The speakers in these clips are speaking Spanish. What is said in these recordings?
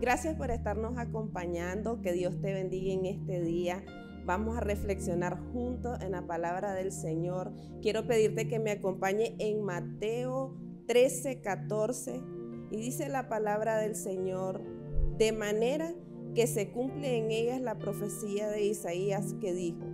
Gracias por estarnos acompañando. Que Dios te bendiga en este día. Vamos a reflexionar juntos en la palabra del Señor. Quiero pedirte que me acompañe en Mateo 13, 14. Y dice la palabra del Señor, de manera que se cumple en ellas la profecía de Isaías que dijo,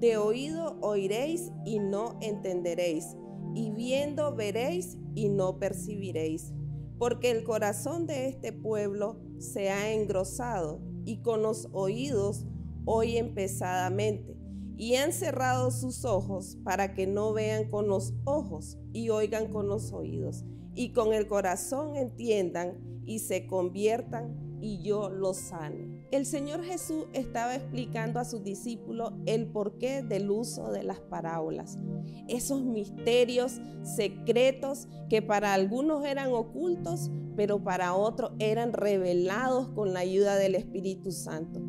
de oído oiréis y no entenderéis, y viendo veréis y no percibiréis, porque el corazón de este pueblo se ha engrosado y con los oídos oyen pesadamente, y han cerrado sus ojos para que no vean con los ojos y oigan con los oídos, y con el corazón entiendan y se conviertan y yo los sane. El Señor Jesús estaba explicando a sus discípulos el porqué del uso de las parábolas. Esos misterios secretos que para algunos eran ocultos, pero para otros eran revelados con la ayuda del Espíritu Santo.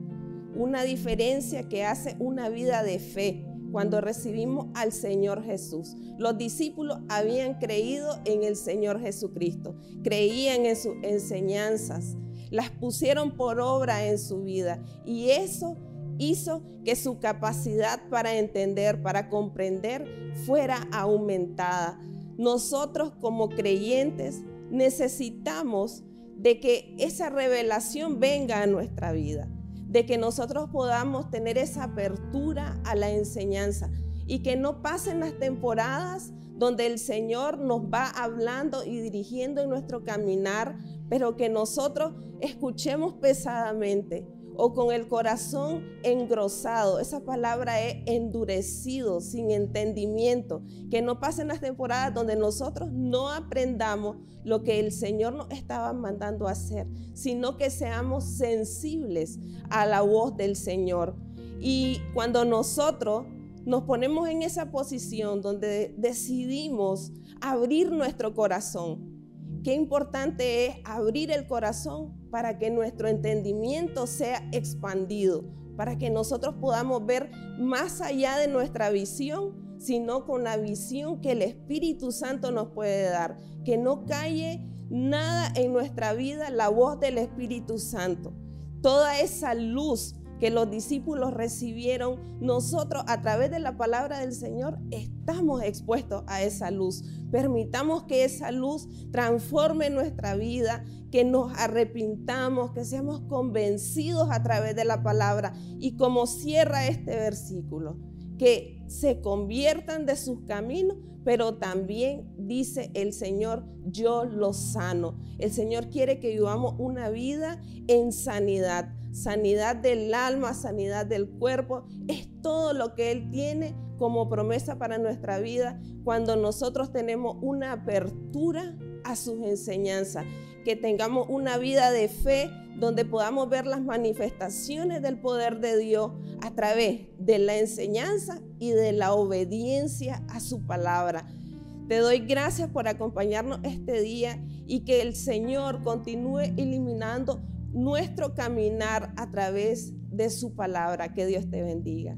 Una diferencia que hace una vida de fe cuando recibimos al Señor Jesús. Los discípulos habían creído en el Señor Jesucristo, creían en sus enseñanzas, las pusieron por obra en su vida y eso hizo que su capacidad para entender, para comprender, fuera aumentada. Nosotros como creyentes necesitamos de que esa revelación venga a nuestra vida, de que nosotros podamos tener esa apertura a la enseñanza y que no pasen las temporadas donde el Señor nos va hablando y dirigiendo en nuestro caminar, pero que nosotros escuchemos pesadamente o con el corazón engrosado. Esa palabra es endurecido, sin entendimiento. Que no pasen las temporadas donde nosotros no aprendamos lo que el Señor nos estaba mandando hacer, sino que seamos sensibles a la voz del Señor. Y cuando nosotros nos ponemos en esa posición donde decidimos abrir nuestro corazón. Qué importante es abrir el corazón para que nuestro entendimiento sea expandido, para que nosotros podamos ver más allá de nuestra visión, sino con la visión que el Espíritu Santo nos puede dar, que no calle nada en nuestra vida la voz del Espíritu Santo. Toda esa luz que los discípulos recibieron, nosotros a través de la palabra del Señor estamos expuestos a esa luz. Permitamos que esa luz transforme nuestra vida, que nos arrepintamos, que seamos convencidos a través de la palabra. Y como cierra este versículo, que se conviertan de sus caminos, pero también dice el Señor, yo los sano. El Señor quiere que vivamos una vida en sanidad sanidad del alma, sanidad del cuerpo, es todo lo que Él tiene como promesa para nuestra vida cuando nosotros tenemos una apertura a sus enseñanzas, que tengamos una vida de fe donde podamos ver las manifestaciones del poder de Dios a través de la enseñanza y de la obediencia a su palabra. Te doy gracias por acompañarnos este día y que el Señor continúe eliminando nuestro caminar a través de su palabra. Que Dios te bendiga.